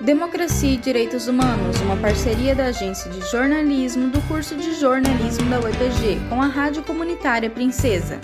Democracia e Direitos Humanos, uma parceria da Agência de Jornalismo do curso de Jornalismo da UEPG com a Rádio Comunitária Princesa.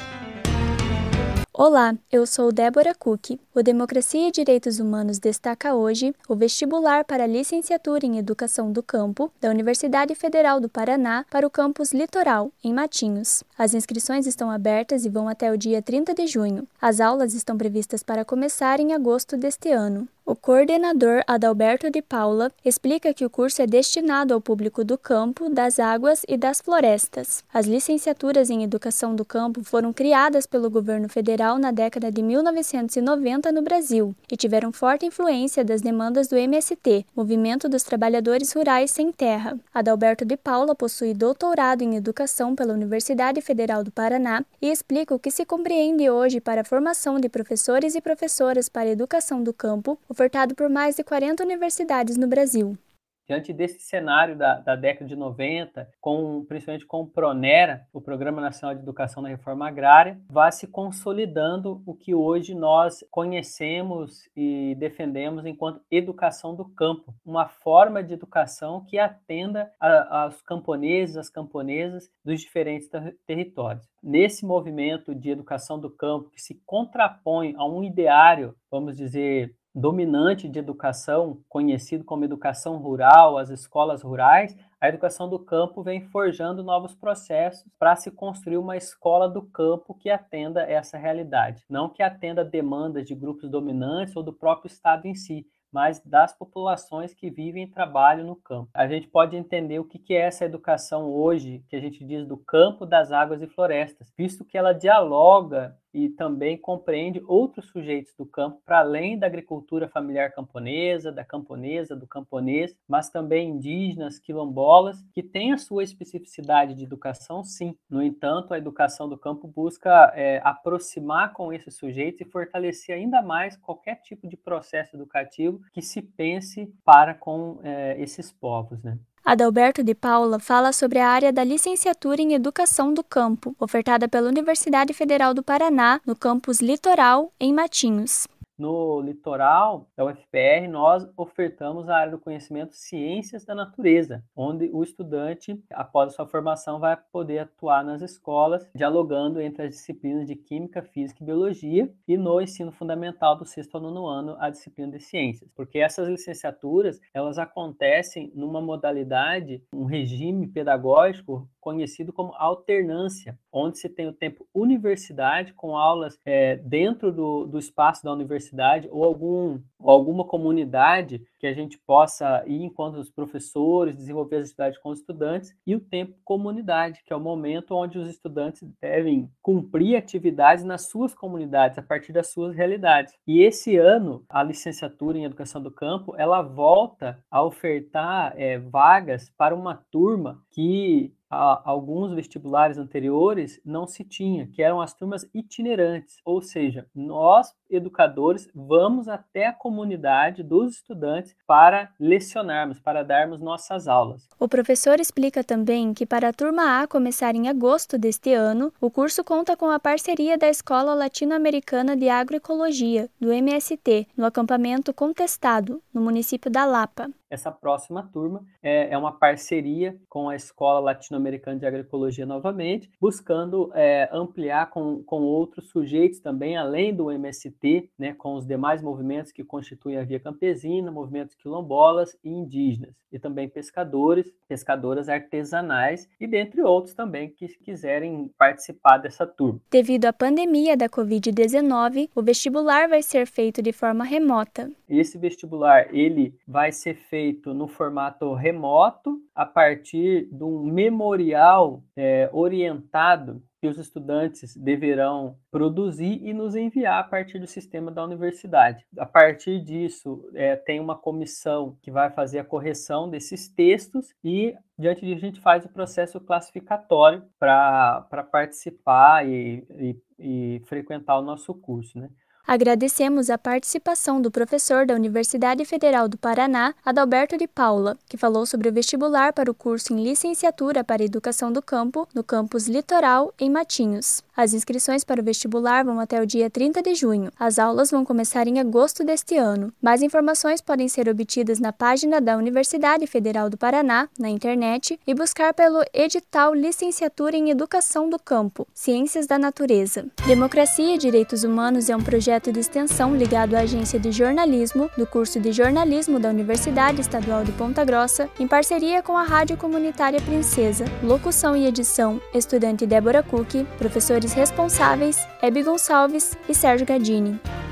Olá, eu sou Débora Cook. O Democracia e Direitos Humanos destaca hoje o vestibular para licenciatura em Educação do Campo da Universidade Federal do Paraná para o campus Litoral, em Matinhos. As inscrições estão abertas e vão até o dia 30 de junho. As aulas estão previstas para começar em agosto deste ano. O coordenador Adalberto de Paula explica que o curso é destinado ao público do campo, das águas e das florestas. As licenciaturas em Educação do Campo foram criadas pelo governo federal na década de 1990 no Brasil e tiveram forte influência das demandas do MST, Movimento dos Trabalhadores Rurais Sem Terra. Adalberto de Paula possui doutorado em Educação pela Universidade Federal do Paraná e explica o que se compreende hoje para a formação de professores e professoras para a educação do campo ofertado por mais de 40 universidades no Brasil. Diante desse cenário da, da, década de 90, com, principalmente com o PRONERA, o Programa Nacional de Educação na Reforma Agrária, vai se consolidando o que hoje nós conhecemos e defendemos enquanto educação do campo, uma forma de educação que atenda aos camponeses, às camponesas dos diferentes ter territórios. Nesse movimento de educação do campo, que se contrapõe a um ideário, vamos dizer, dominante de educação, conhecido como educação rural, as escolas rurais, a educação do campo vem forjando novos processos para se construir uma escola do campo que atenda essa realidade, não que atenda demandas de grupos dominantes ou do próprio Estado em si, mas das populações que vivem e trabalham no campo. A gente pode entender o que é essa educação hoje, que a gente diz do campo, das águas e florestas, visto que ela dialoga e também compreende outros sujeitos do campo, para além da agricultura familiar camponesa, da camponesa, do camponês, mas também indígenas, quilombolas, que têm a sua especificidade de educação, sim. No entanto, a educação do campo busca é, aproximar com esses sujeitos e fortalecer ainda mais qualquer tipo de processo educativo que se pense para com é, esses povos, né? Adalberto de Paula fala sobre a área da licenciatura em Educação do Campo, ofertada pela Universidade Federal do Paraná, no campus Litoral, em Matinhos no litoral da UFPR, nós ofertamos a área do conhecimento Ciências da Natureza, onde o estudante, após a sua formação, vai poder atuar nas escolas, dialogando entre as disciplinas de Química, Física e Biologia, e no ensino fundamental do sexto ao nono ano, a disciplina de Ciências. Porque essas licenciaturas, elas acontecem numa modalidade, um regime pedagógico conhecido como alternância, onde se tem o tempo universidade, com aulas é, dentro do, do espaço da universidade, ou algum alguma comunidade que a gente possa ir enquanto os professores, desenvolver as atividades com os estudantes, e o tempo comunidade, que é o momento onde os estudantes devem cumprir atividades nas suas comunidades, a partir das suas realidades. E esse ano, a licenciatura em Educação do Campo, ela volta a ofertar é, vagas para uma turma que alguns vestibulares anteriores não se tinha, que eram as turmas itinerantes, ou seja, nós educadores vamos até a comunidade dos estudantes para lecionarmos, para darmos nossas aulas. O professor explica também que para a turma A começar em agosto deste ano, o curso conta com a parceria da Escola Latino-Americana de Agroecologia, do MST, no acampamento Contestado, no município da Lapa essa próxima turma é, é uma parceria com a Escola Latino-Americana de Agroecologia novamente, buscando é, ampliar com, com outros sujeitos também, além do MST, né, com os demais movimentos que constituem a Via Campesina, movimentos quilombolas e indígenas, e também pescadores, pescadoras artesanais e dentre outros também que quiserem participar dessa turma. Devido à pandemia da Covid-19, o vestibular vai ser feito de forma remota. Esse vestibular ele vai ser feito feito no formato remoto, a partir de um memorial é, orientado que os estudantes deverão produzir e nos enviar a partir do sistema da universidade. A partir disso, é, tem uma comissão que vai fazer a correção desses textos e, diante disso, a gente faz o processo classificatório para participar e, e, e frequentar o nosso curso. Né? Agradecemos a participação do professor da Universidade Federal do Paraná, Adalberto de Paula, que falou sobre o vestibular para o curso em Licenciatura para Educação do Campo, no campus Litoral, em Matinhos. As inscrições para o vestibular vão até o dia 30 de junho. As aulas vão começar em agosto deste ano. Mais informações podem ser obtidas na página da Universidade Federal do Paraná, na internet, e buscar pelo edital Licenciatura em Educação do Campo, Ciências da Natureza. Democracia e Direitos Humanos é um projeto projeto de extensão ligado à agência de jornalismo do curso de jornalismo da Universidade Estadual de Ponta Grossa, em parceria com a Rádio Comunitária Princesa. Locução e edição: estudante Débora Cook, professores responsáveis: Hebe Gonçalves e Sérgio Gadini.